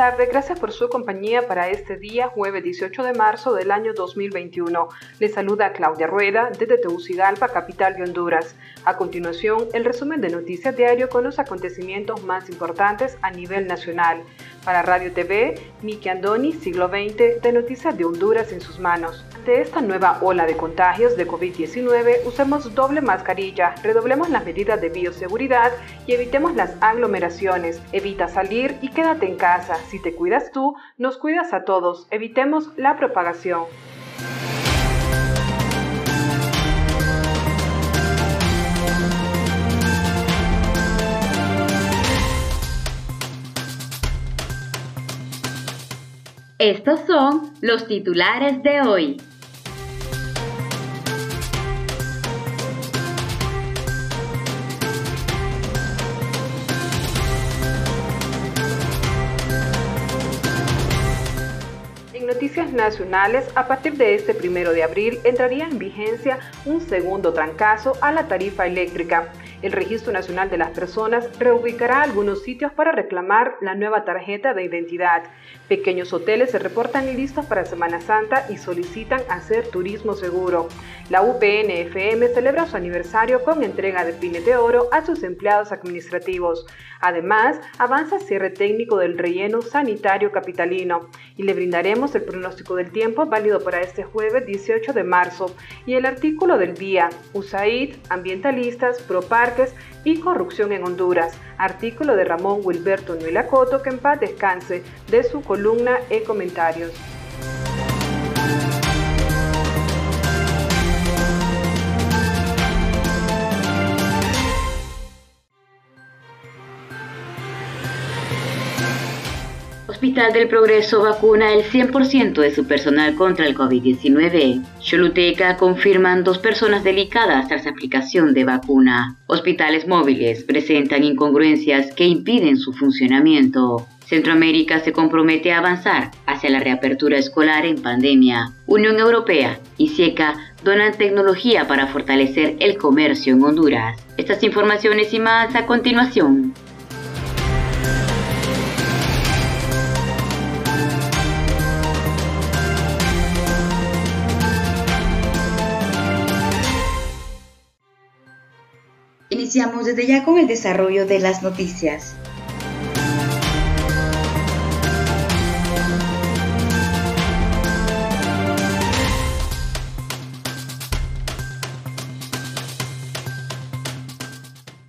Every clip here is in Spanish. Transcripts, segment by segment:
Tardes, gracias por su compañía para este día, jueves 18 de marzo del año 2021. Le saluda Claudia Rueda desde Tegucigalpa, capital de Honduras. A continuación, el resumen de Noticias Diario con los acontecimientos más importantes a nivel nacional. Para Radio TV, Miki Andoni, siglo XX, de Noticias de Honduras en sus manos. Ante esta nueva ola de contagios de COVID-19, usemos doble mascarilla, redoblemos las medidas de bioseguridad y evitemos las aglomeraciones. Evita salir y quédate en casa. Si te cuidas tú, nos cuidas a todos. Evitemos la propagación. Estos son los titulares de hoy. noticias nacionales, a partir de este primero de abril entraría en vigencia un segundo trancazo a la tarifa eléctrica. El Registro Nacional de las Personas reubicará algunos sitios para reclamar la nueva tarjeta de identidad. Pequeños hoteles se reportan listos para Semana Santa y solicitan hacer turismo seguro. La UPNFM celebra su aniversario con entrega de pines de oro a sus empleados administrativos. Además, avanza cierre técnico del relleno sanitario capitalino y le brindaremos el pronóstico del tiempo válido para este jueves 18 de marzo y el artículo del día, USAID, ambientalistas, y corrupción en Honduras, artículo de Ramón Wilberto Nuelacoto que en paz descanse de su columna e comentarios. Hospital del Progreso vacuna el 100% de su personal contra el COVID-19. Choluteca confirman dos personas delicadas tras aplicación de vacuna. Hospitales móviles presentan incongruencias que impiden su funcionamiento. Centroamérica se compromete a avanzar hacia la reapertura escolar en pandemia. Unión Europea y SIECA donan tecnología para fortalecer el comercio en Honduras. Estas informaciones y más a continuación. Iniciamos desde ya con el desarrollo de las noticias.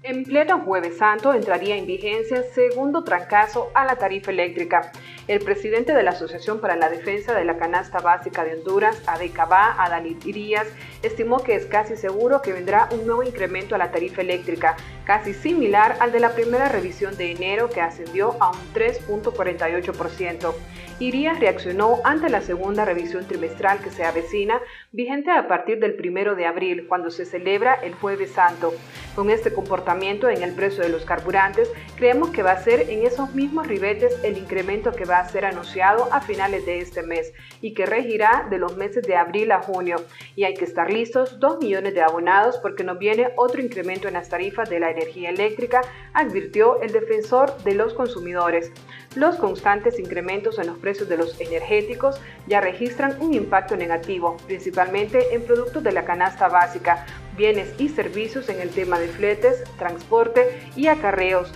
En pleno Jueves Santo entraría en vigencia segundo trancazo a la tarifa eléctrica. El presidente de la Asociación para la Defensa de la Canasta Básica de Honduras, ADECABA, Adalid Irías, estimó que es casi seguro que vendrá un nuevo incremento a la tarifa eléctrica, casi similar al de la primera revisión de enero que ascendió a un 3.48%. Irías reaccionó ante la segunda revisión trimestral que se avecina, vigente a partir del primero de abril, cuando se celebra el Jueves Santo. Con este comportamiento en el precio de los carburantes, creemos que va a ser en esos mismos ribetes el incremento que va a ser anunciado a finales de este mes y que regirá de los meses de abril a junio. Y hay que estar listos 2 millones de abonados porque no viene otro incremento en las tarifas de la energía eléctrica, advirtió el defensor de los consumidores. Los constantes incrementos en los precios de los energéticos ya registran un impacto negativo, principalmente en productos de la canasta básica, bienes y servicios en el tema de fletes, transporte y acarreos,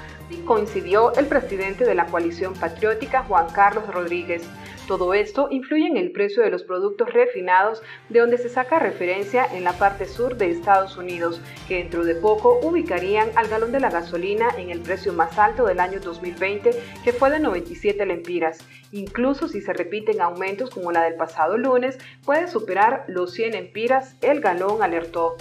coincidió el presidente de la coalición patriótica, Juan Carlos Rodríguez. Todo esto influye en el precio de los productos refinados, de donde se saca referencia en la parte sur de Estados Unidos, que dentro de poco ubicarían al galón de la gasolina en el precio más alto del año 2020, que fue de 97 lempiras. Incluso si se repiten aumentos como la del pasado lunes, puede superar los 100 lempiras, el galón alertó.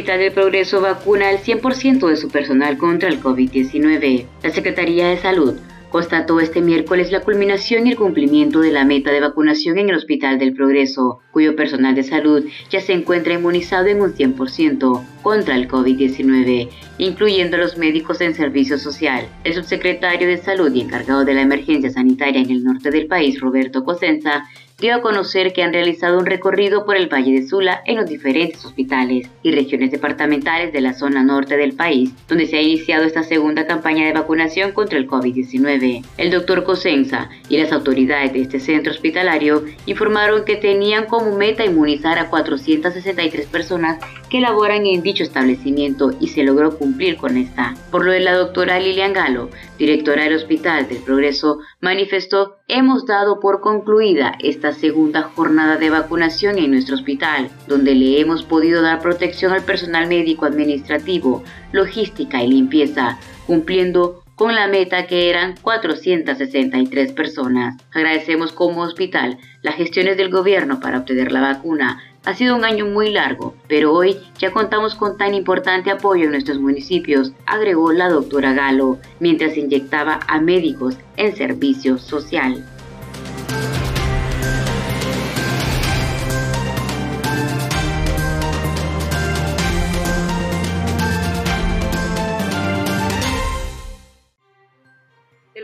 Hospital del Progreso vacuna al 100% de su personal contra el COVID-19. La Secretaría de Salud constató este miércoles la culminación y el cumplimiento de la meta de vacunación en el Hospital del Progreso, cuyo personal de salud ya se encuentra inmunizado en un 100% contra el COVID-19, incluyendo a los médicos en servicio social. El subsecretario de Salud y encargado de la emergencia sanitaria en el norte del país, Roberto Cosenza, dio a conocer que han realizado un recorrido por el Valle de Sula en los diferentes hospitales y regiones departamentales de la zona norte del país, donde se ha iniciado esta segunda campaña de vacunación contra el COVID-19. El doctor Cosenza y las autoridades de este centro hospitalario informaron que tenían como meta inmunizar a 463 personas que laboran en dicho establecimiento y se logró cumplir con esta. Por lo de la doctora Lilian Galo, directora del Hospital del Progreso, manifestó, hemos dado por concluida esta segunda jornada de vacunación en nuestro hospital, donde le hemos podido dar protección al personal médico administrativo, logística y limpieza, cumpliendo con la meta que eran 463 personas. Agradecemos como hospital las gestiones del gobierno para obtener la vacuna. Ha sido un año muy largo, pero hoy ya contamos con tan importante apoyo en nuestros municipios, agregó la doctora Galo, mientras inyectaba a médicos en servicio social.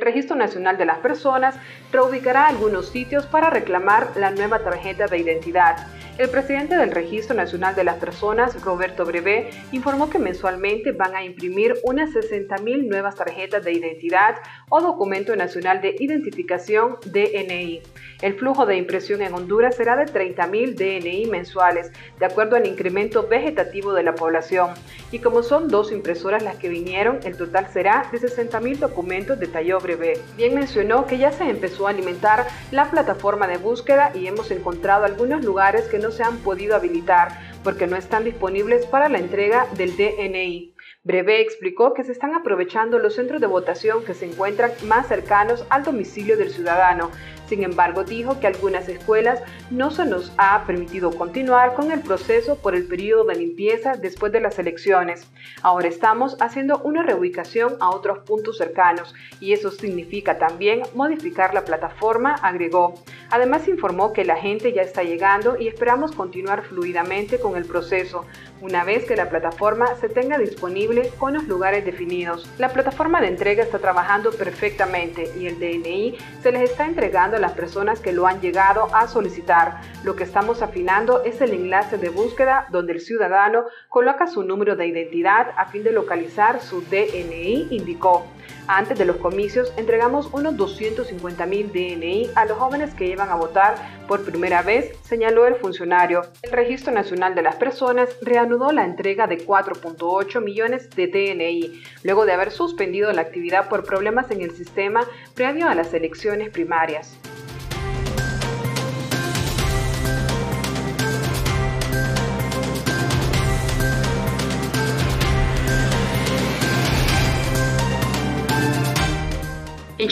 Registro Nacional de las Personas reubicará algunos sitios para reclamar la nueva tarjeta de identidad. El presidente del Registro Nacional de las Personas, Roberto Brevé, informó que mensualmente van a imprimir unas 60.000 nuevas tarjetas de identidad o documento nacional de identificación DNI. El flujo de impresión en Honduras será de 30.000 DNI mensuales, de acuerdo al incremento vegetativo de la población. Y como son dos impresoras las que vinieron, el total será de 60.000 documentos, detalló Brevé. Bien mencionó que ya se empezó a alimentar la plataforma de búsqueda y hemos encontrado algunos lugares que no se han podido habilitar porque no están disponibles para la entrega del DNI. Breve explicó que se están aprovechando los centros de votación que se encuentran más cercanos al domicilio del ciudadano sin embargo, dijo que algunas escuelas no se nos ha permitido continuar con el proceso por el periodo de limpieza después de las elecciones. Ahora estamos haciendo una reubicación a otros puntos cercanos y eso significa también modificar la plataforma, agregó. Además informó que la gente ya está llegando y esperamos continuar fluidamente con el proceso una vez que la plataforma se tenga disponible con los lugares definidos. La plataforma de entrega está trabajando perfectamente y el DNI se les está entregando las personas que lo han llegado a solicitar. Lo que estamos afinando es el enlace de búsqueda donde el ciudadano coloca su número de identidad a fin de localizar su DNI, indicó. Antes de los comicios entregamos unos 250 mil DNI a los jóvenes que iban a votar por primera vez, señaló el funcionario. El Registro Nacional de las Personas reanudó la entrega de 4.8 millones de DNI, luego de haber suspendido la actividad por problemas en el sistema previo a las elecciones primarias.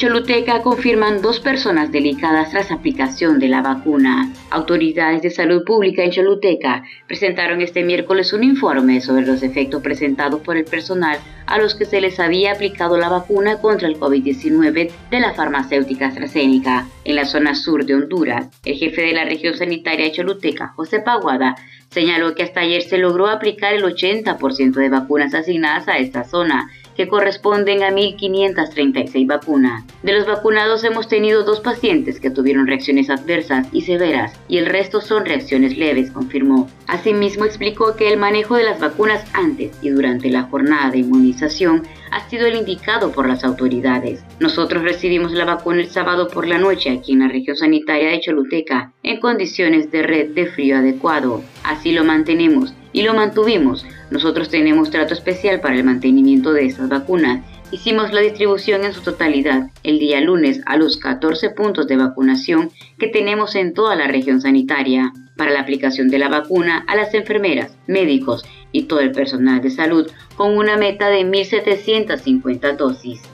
Choluteca confirman dos personas delicadas tras aplicación de la vacuna. Autoridades de salud pública en Choluteca presentaron este miércoles un informe sobre los efectos presentados por el personal a los que se les había aplicado la vacuna contra el COVID-19 de la farmacéutica AstraZeneca en la zona sur de Honduras. El jefe de la región sanitaria Choluteca, José Paguada, Señaló que hasta ayer se logró aplicar el 80% de vacunas asignadas a esta zona, que corresponden a 1.536 vacunas. De los vacunados hemos tenido dos pacientes que tuvieron reacciones adversas y severas y el resto son reacciones leves, confirmó. Asimismo explicó que el manejo de las vacunas antes y durante la jornada de inmunización ha sido el indicado por las autoridades. Nosotros recibimos la vacuna el sábado por la noche aquí en la región sanitaria de Choluteca en condiciones de red de frío adecuado. Así lo mantenemos y lo mantuvimos. Nosotros tenemos trato especial para el mantenimiento de estas vacunas. Hicimos la distribución en su totalidad el día lunes a los 14 puntos de vacunación que tenemos en toda la región sanitaria para la aplicación de la vacuna a las enfermeras, médicos y todo el personal de salud con una meta de 1.750 dosis.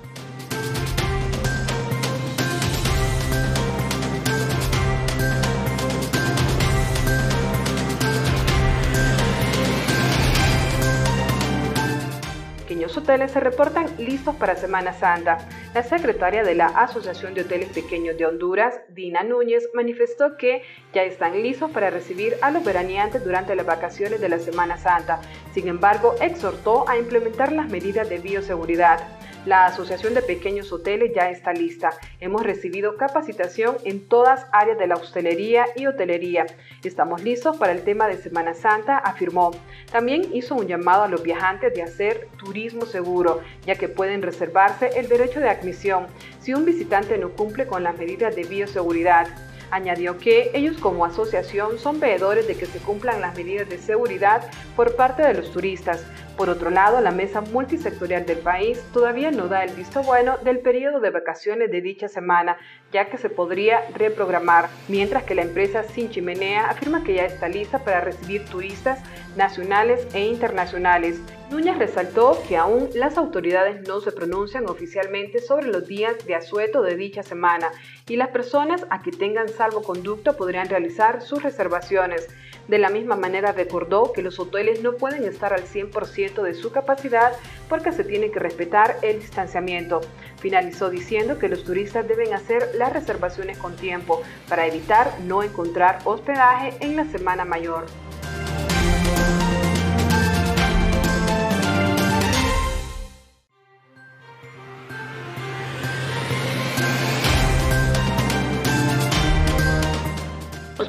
Hoteles se reportan listos para Semana Santa. La secretaria de la Asociación de Hoteles Pequeños de Honduras, Dina Núñez, manifestó que ya están listos para recibir a los veraneantes durante las vacaciones de la Semana Santa. Sin embargo, exhortó a implementar las medidas de bioseguridad. La Asociación de Pequeños Hoteles ya está lista. Hemos recibido capacitación en todas áreas de la hostelería y hotelería. Estamos listos para el tema de Semana Santa, afirmó. También hizo un llamado a los viajantes de hacer turismo seguro, ya que pueden reservarse el derecho de admisión si un visitante no cumple con las medidas de bioseguridad. Añadió que ellos como asociación son veedores de que se cumplan las medidas de seguridad por parte de los turistas. Por otro lado, la mesa multisectorial del país todavía no da el visto bueno del periodo de vacaciones de dicha semana, ya que se podría reprogramar, mientras que la empresa Sin Chimenea afirma que ya está lista para recibir turistas nacionales e internacionales. Núñez resaltó que aún las autoridades no se pronuncian oficialmente sobre los días de asueto de dicha semana y las personas a que tengan salvoconducto podrían realizar sus reservaciones. De la misma manera recordó que los hoteles no pueden estar al 100% de su capacidad porque se tiene que respetar el distanciamiento. Finalizó diciendo que los turistas deben hacer las reservaciones con tiempo para evitar no encontrar hospedaje en la semana mayor.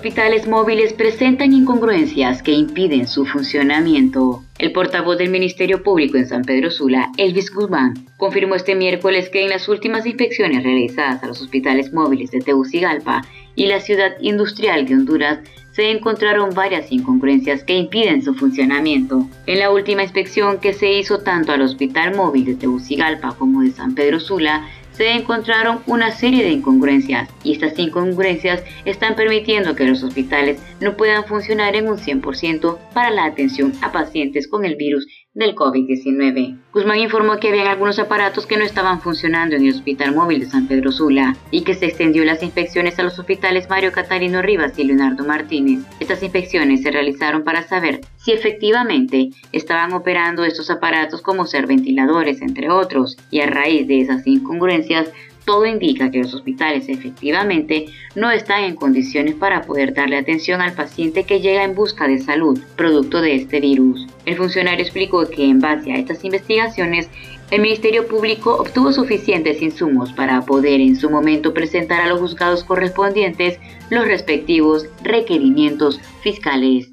Hospitales móviles presentan incongruencias que impiden su funcionamiento. El portavoz del Ministerio Público en San Pedro Sula, Elvis Guzmán, confirmó este miércoles que en las últimas inspecciones realizadas a los hospitales móviles de Tegucigalpa y la ciudad industrial de Honduras se encontraron varias incongruencias que impiden su funcionamiento. En la última inspección que se hizo tanto al Hospital Móvil de Tegucigalpa como de San Pedro Sula, se encontraron una serie de incongruencias y estas incongruencias están permitiendo que los hospitales no puedan funcionar en un 100% para la atención a pacientes con el virus del COVID-19. Guzmán informó que habían algunos aparatos que no estaban funcionando en el Hospital Móvil de San Pedro Sula y que se extendió las inspecciones a los hospitales Mario Catarino Rivas y Leonardo Martínez. Estas inspecciones se realizaron para saber si efectivamente estaban operando estos aparatos como ser ventiladores, entre otros, y a raíz de esas incongruencias todo indica que los hospitales efectivamente no están en condiciones para poder darle atención al paciente que llega en busca de salud, producto de este virus. El funcionario explicó que en base a estas investigaciones, el Ministerio Público obtuvo suficientes insumos para poder en su momento presentar a los juzgados correspondientes los respectivos requerimientos fiscales.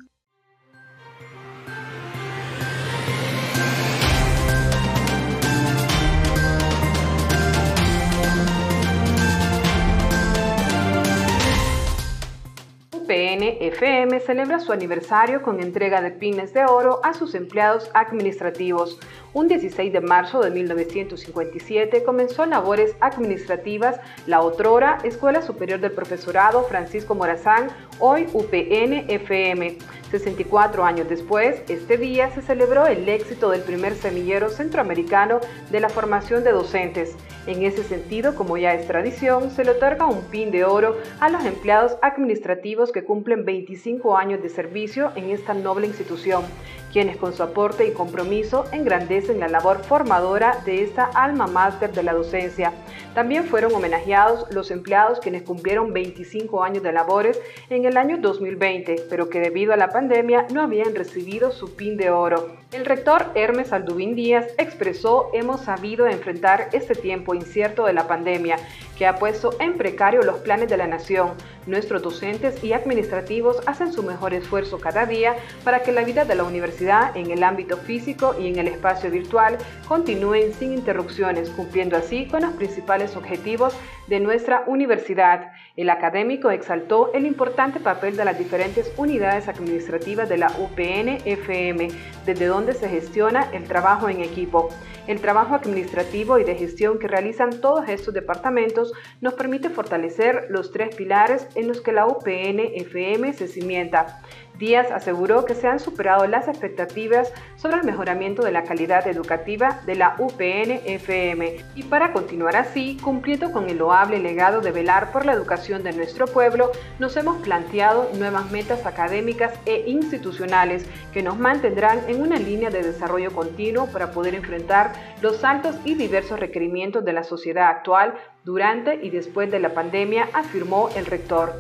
PNFM celebra su aniversario con entrega de pines de oro a sus empleados administrativos. Un 16 de marzo de 1957 comenzó labores administrativas la otrora Escuela Superior del Profesorado Francisco Morazán, hoy UPN-FM. 64 años después, este día se celebró el éxito del primer semillero centroamericano de la formación de docentes. En ese sentido, como ya es tradición, se le otorga un pin de oro a los empleados administrativos que cumplen 25 años de servicio en esta noble institución, quienes con su aporte y compromiso engrandecen la labor formadora de esta alma máster de la docencia. También fueron homenajeados los empleados quienes cumplieron 25 años de labores en el año 2020, pero que debido a la no habían recibido su pin de oro. El rector Hermes Aldubín Díaz expresó hemos sabido enfrentar este tiempo incierto de la pandemia que ha puesto en precario los planes de la nación. Nuestros docentes y administrativos hacen su mejor esfuerzo cada día para que la vida de la universidad en el ámbito físico y en el espacio virtual continúen sin interrupciones, cumpliendo así con los principales objetivos de nuestra universidad. El académico exaltó el importante papel de las diferentes unidades administrativas de la UPN-FM, desde donde se gestiona el trabajo en equipo. El trabajo administrativo y de gestión que realizan todos estos departamentos nos permite fortalecer los tres pilares en los que la UPN-FM se cimienta Díaz aseguró que se han superado las expectativas sobre el mejoramiento de la calidad educativa de la UPN-FM y para continuar así, cumpliendo con el loable legado de velar por la educación de nuestro pueblo, nos hemos planteado nuevas metas académicas e institucionales que nos mantendrán en una línea de desarrollo continuo para poder enfrentar los altos y diversos requerimientos de la sociedad actual durante y después de la pandemia, afirmó el rector.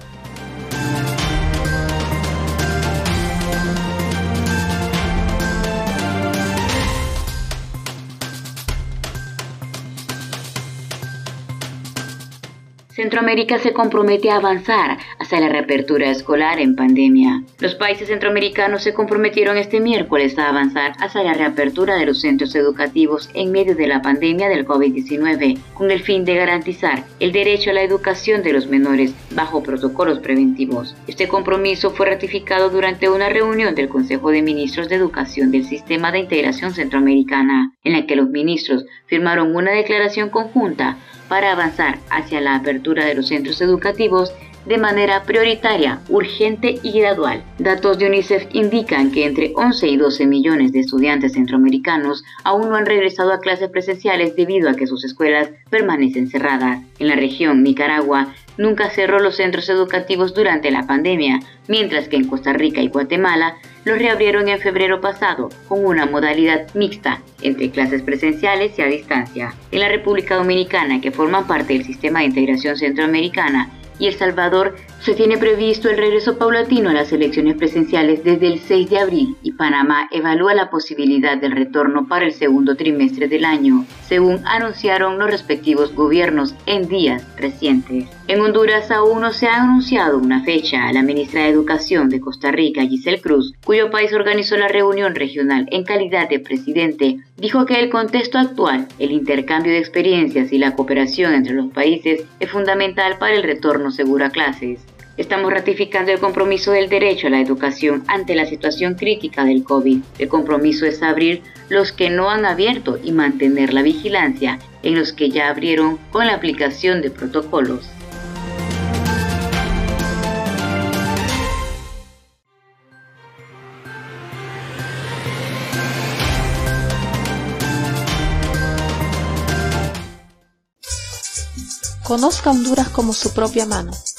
Centroamérica se compromete a avanzar hacia la reapertura escolar en pandemia. Los países centroamericanos se comprometieron este miércoles a avanzar hacia la reapertura de los centros educativos en medio de la pandemia del COVID-19, con el fin de garantizar el derecho a la educación de los menores bajo protocolos preventivos. Este compromiso fue ratificado durante una reunión del Consejo de Ministros de Educación del Sistema de Integración Centroamericana, en la que los ministros firmaron una declaración conjunta para avanzar hacia la apertura de los centros educativos de manera prioritaria, urgente y gradual. Datos de UNICEF indican que entre 11 y 12 millones de estudiantes centroamericanos aún no han regresado a clases presenciales debido a que sus escuelas permanecen cerradas. En la región, Nicaragua nunca cerró los centros educativos durante la pandemia, mientras que en Costa Rica y Guatemala los reabrieron en febrero pasado con una modalidad mixta entre clases presenciales y a distancia. En la República Dominicana, que forma parte del sistema de integración centroamericana, y El Salvador se tiene previsto el regreso paulatino a las elecciones presenciales desde el 6 de abril y Panamá evalúa la posibilidad del retorno para el segundo trimestre del año, según anunciaron los respectivos gobiernos en días recientes. En Honduras aún no se ha anunciado una fecha. La ministra de Educación de Costa Rica, Giselle Cruz, cuyo país organizó la reunión regional en calidad de presidente, dijo que el contexto actual, el intercambio de experiencias y la cooperación entre los países es fundamental para el retorno seguro a clases. Estamos ratificando el compromiso del derecho a la educación ante la situación crítica del COVID. El compromiso es abrir los que no han abierto y mantener la vigilancia en los que ya abrieron con la aplicación de protocolos. Conozca Honduras como su propia mano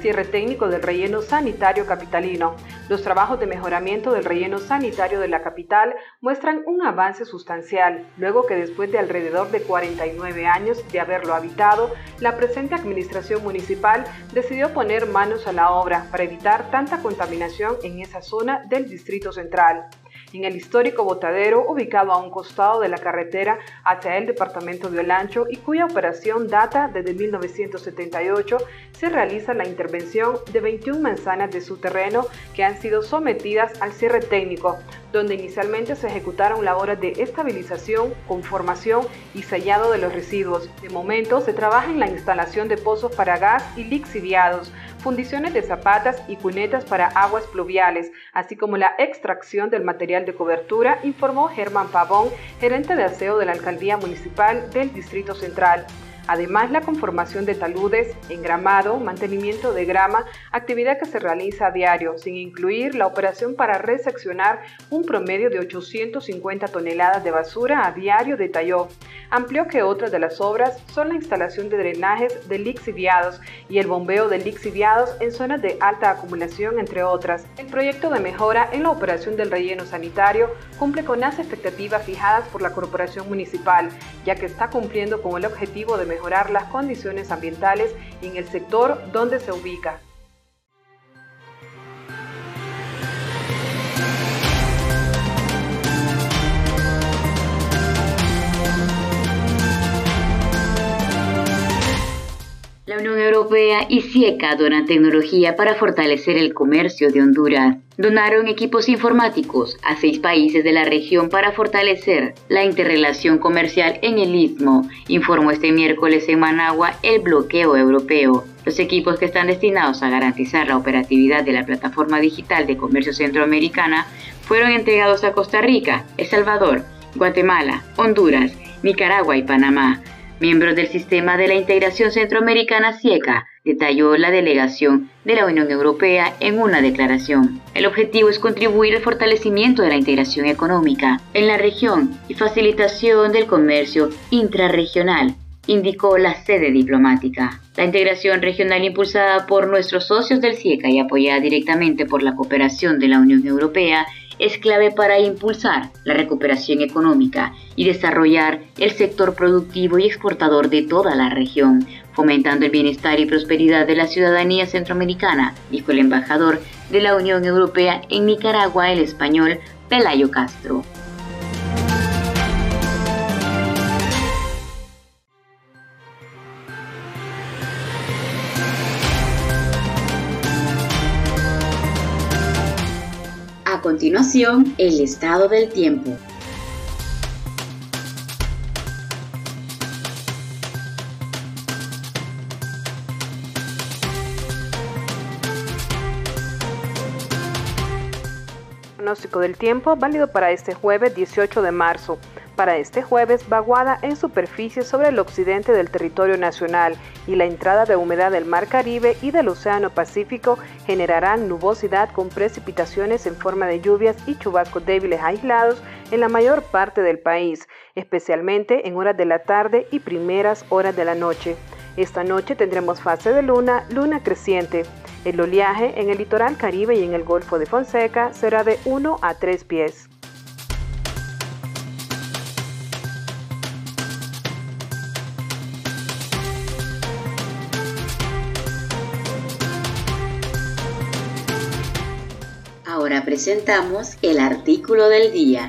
Cierre técnico del relleno sanitario capitalino. Los trabajos de mejoramiento del relleno sanitario de la capital muestran un avance sustancial, luego que después de alrededor de 49 años de haberlo habitado, la presente administración municipal decidió poner manos a la obra para evitar tanta contaminación en esa zona del Distrito Central en el histórico botadero ubicado a un costado de la carretera hacia el departamento de Olancho y cuya operación data desde 1978, se realiza la intervención de 21 manzanas de su terreno que han sido sometidas al cierre técnico, donde inicialmente se ejecutaron labores de estabilización, conformación y sellado de los residuos. De momento se trabaja en la instalación de pozos para gas y lixiviados, fundiciones de zapatas y cunetas para aguas pluviales, así como la extracción del material de cobertura, informó Germán Pavón, gerente de aseo de la Alcaldía Municipal del Distrito Central. Además, la conformación de taludes, engramado, mantenimiento de grama, actividad que se realiza a diario, sin incluir la operación para reseccionar un promedio de 850 toneladas de basura a diario, detalló. Amplió que otras de las obras son la instalación de drenajes de lixiviados y el bombeo de lixiviados en zonas de alta acumulación, entre otras. El proyecto de mejora en la operación del relleno sanitario cumple con las expectativas fijadas por la Corporación Municipal, ya que está cumpliendo con el objetivo de mejorar las condiciones ambientales en el sector donde se ubica. La Unión Europea y CIECA donan tecnología para fortalecer el comercio de Honduras. Donaron equipos informáticos a seis países de la región para fortalecer la interrelación comercial en el Istmo, informó este miércoles en Managua el bloqueo europeo. Los equipos que están destinados a garantizar la operatividad de la plataforma digital de comercio centroamericana fueron entregados a Costa Rica, El Salvador, Guatemala, Honduras, Nicaragua y Panamá miembros del sistema de la integración centroamericana CIECA, detalló la delegación de la Unión Europea en una declaración. El objetivo es contribuir al fortalecimiento de la integración económica en la región y facilitación del comercio intrarregional, indicó la sede diplomática. La integración regional impulsada por nuestros socios del CIECA y apoyada directamente por la cooperación de la Unión Europea es clave para impulsar la recuperación económica y desarrollar el sector productivo y exportador de toda la región, fomentando el bienestar y prosperidad de la ciudadanía centroamericana, dijo el embajador de la Unión Europea en Nicaragua, el español Pelayo Castro. Continuación, el estado del tiempo. Pronóstico del tiempo válido para este jueves 18 de marzo. Para este jueves, vaguada en superficie sobre el occidente del territorio nacional y la entrada de humedad del Mar Caribe y del Océano Pacífico generarán nubosidad con precipitaciones en forma de lluvias y chubascos débiles aislados en la mayor parte del país, especialmente en horas de la tarde y primeras horas de la noche. Esta noche tendremos fase de luna, luna creciente. El oleaje en el litoral caribe y en el Golfo de Fonseca será de 1 a 3 pies. Presentamos el artículo del día.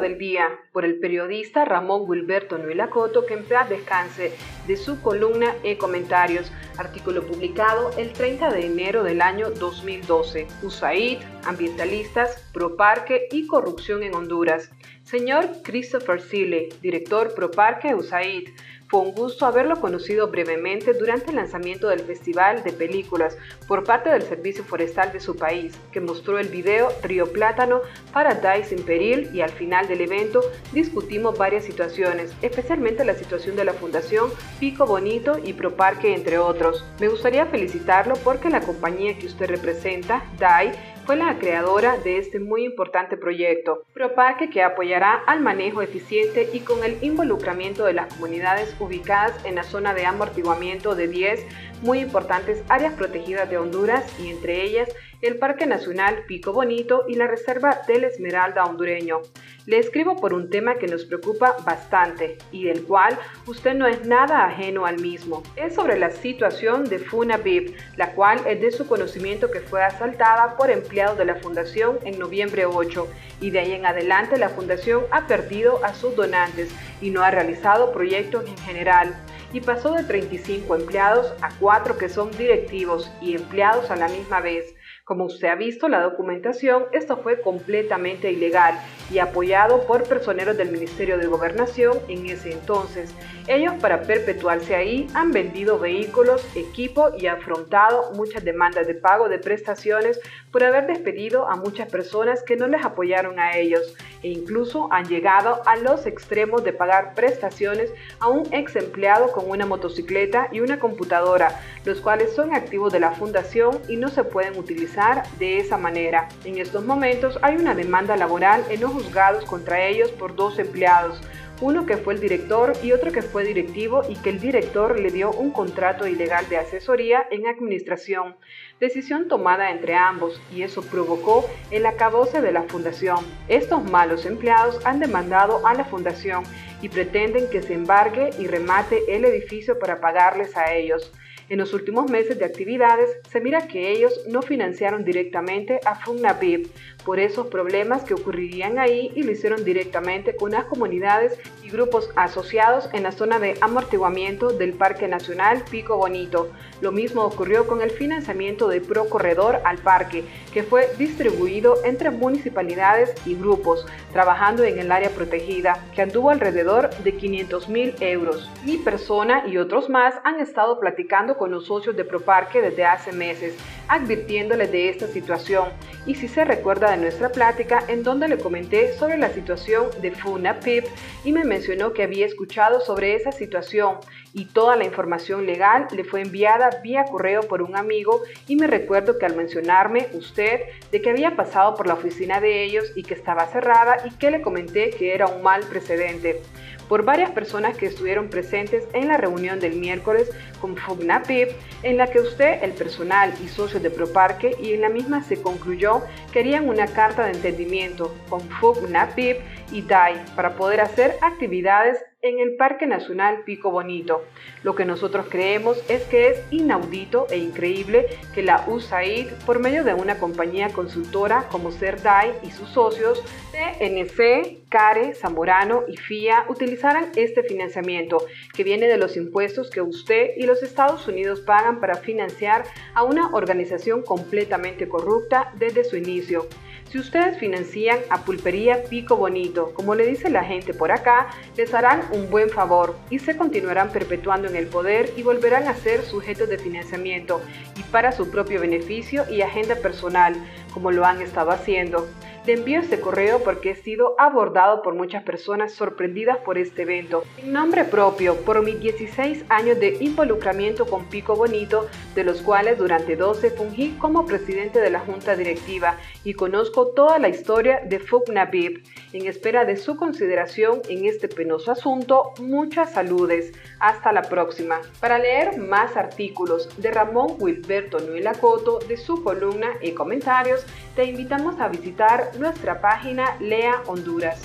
Del día por el periodista Ramón Wilberto Nuelacoto, que en paz descanse, de su columna e comentarios. Artículo publicado el 30 de enero del año 2012. USAID, ambientalistas, ProParque y corrupción en Honduras. Señor Christopher Sile, director ProParque USAID. Fue gusto haberlo conocido brevemente durante el lanzamiento del Festival de Películas por parte del Servicio Forestal de su país, que mostró el video Río Plátano Paradise Imperil y al final del evento discutimos varias situaciones, especialmente la situación de la Fundación Pico Bonito y Proparque, entre otros. Me gustaría felicitarlo porque la compañía que usted representa, DAI, fue la creadora de este muy importante proyecto, ProParque que apoyará al manejo eficiente y con el involucramiento de las comunidades ubicadas en la zona de amortiguamiento de 10 muy importantes áreas protegidas de Honduras y entre ellas el Parque Nacional Pico Bonito y la Reserva del Esmeralda hondureño. Le escribo por un tema que nos preocupa bastante y del cual usted no es nada ajeno al mismo. Es sobre la situación de Funabib, la cual es de su conocimiento que fue asaltada por empleados de la Fundación en noviembre 8 y de ahí en adelante la Fundación ha perdido a sus donantes y no ha realizado proyectos en general y pasó de 35 empleados a 4 que son directivos y empleados a la misma vez. Como usted ha visto la documentación, esto fue completamente ilegal y apoyado por personeros del Ministerio de Gobernación en ese entonces. Ellos para perpetuarse ahí han vendido vehículos, equipo y afrontado muchas demandas de pago de prestaciones por haber despedido a muchas personas que no les apoyaron a ellos e incluso han llegado a los extremos de pagar prestaciones a un ex empleado con una motocicleta y una computadora, los cuales son activos de la fundación y no se pueden utilizar de esa manera. En estos momentos hay una demanda laboral en los juzgados contra ellos por dos empleados uno que fue el director y otro que fue directivo y que el director le dio un contrato ilegal de asesoría en administración, decisión tomada entre ambos y eso provocó el acabose de la fundación. Estos malos empleados han demandado a la fundación y pretenden que se embargue y remate el edificio para pagarles a ellos. En los últimos meses de actividades se mira que ellos no financiaron directamente a FUNAPIB por esos problemas que ocurrirían ahí y lo hicieron directamente con las comunidades y grupos asociados en la zona de amortiguamiento del Parque Nacional Pico Bonito. Lo mismo ocurrió con el financiamiento de Pro Corredor al parque, que fue distribuido entre municipalidades y grupos, trabajando en el área protegida, que anduvo alrededor de 500 mil euros. Mi persona y otros más han estado platicando con los socios de Proparque desde hace meses, advirtiéndoles de esta situación. Y si se recuerda de nuestra plática, en donde le comenté sobre la situación de Funa Pip y me mencionó que había escuchado sobre esa situación y toda la información legal le fue enviada vía correo por un amigo y me recuerdo que al mencionarme usted de que había pasado por la oficina de ellos y que estaba cerrada y que le comenté que era un mal precedente por varias personas que estuvieron presentes en la reunión del miércoles con FUGNAPIP, en la que usted, el personal y socios de Proparque, y en la misma se concluyó que harían una carta de entendimiento con FUGNAPIP y DAI para poder hacer actividades en el Parque Nacional Pico Bonito. Lo que nosotros creemos es que es inaudito e increíble que la USAID, por medio de una compañía consultora como CERDAI y sus socios, CNC, CARE, Zamorano y FIA, utilizaran este financiamiento que viene de los impuestos que usted y los Estados Unidos pagan para financiar a una organización completamente corrupta desde su inicio. Si ustedes financian a Pulpería Pico Bonito, como le dice la gente por acá, les harán un buen favor y se continuarán perpetuando en el poder y volverán a ser sujetos de financiamiento y para su propio beneficio y agenda personal, como lo han estado haciendo. Le envío este correo porque he sido abordado por muchas personas sorprendidas por este evento. En nombre propio, por mis 16 años de involucramiento con Pico Bonito, de los cuales durante 12 fungí como presidente de la junta directiva y conozco toda la historia de FUCNABIB. En espera de su consideración en este penoso asunto, muchas saludes. Hasta la próxima. Para leer más artículos de Ramón Wilberto Nuela Coto, de su columna y comentarios, te invitamos a visitar nuestra página Lea Honduras.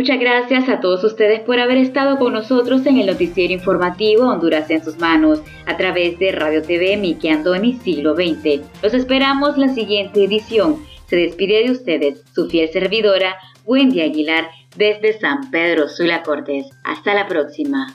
Muchas gracias a todos ustedes por haber estado con nosotros en el noticiero informativo Honduras en sus manos a través de Radio TV Miki Andoni Siglo XX. Los esperamos la siguiente edición. Se despide de ustedes su fiel servidora Wendy Aguilar desde San Pedro Sula Cortés. Hasta la próxima.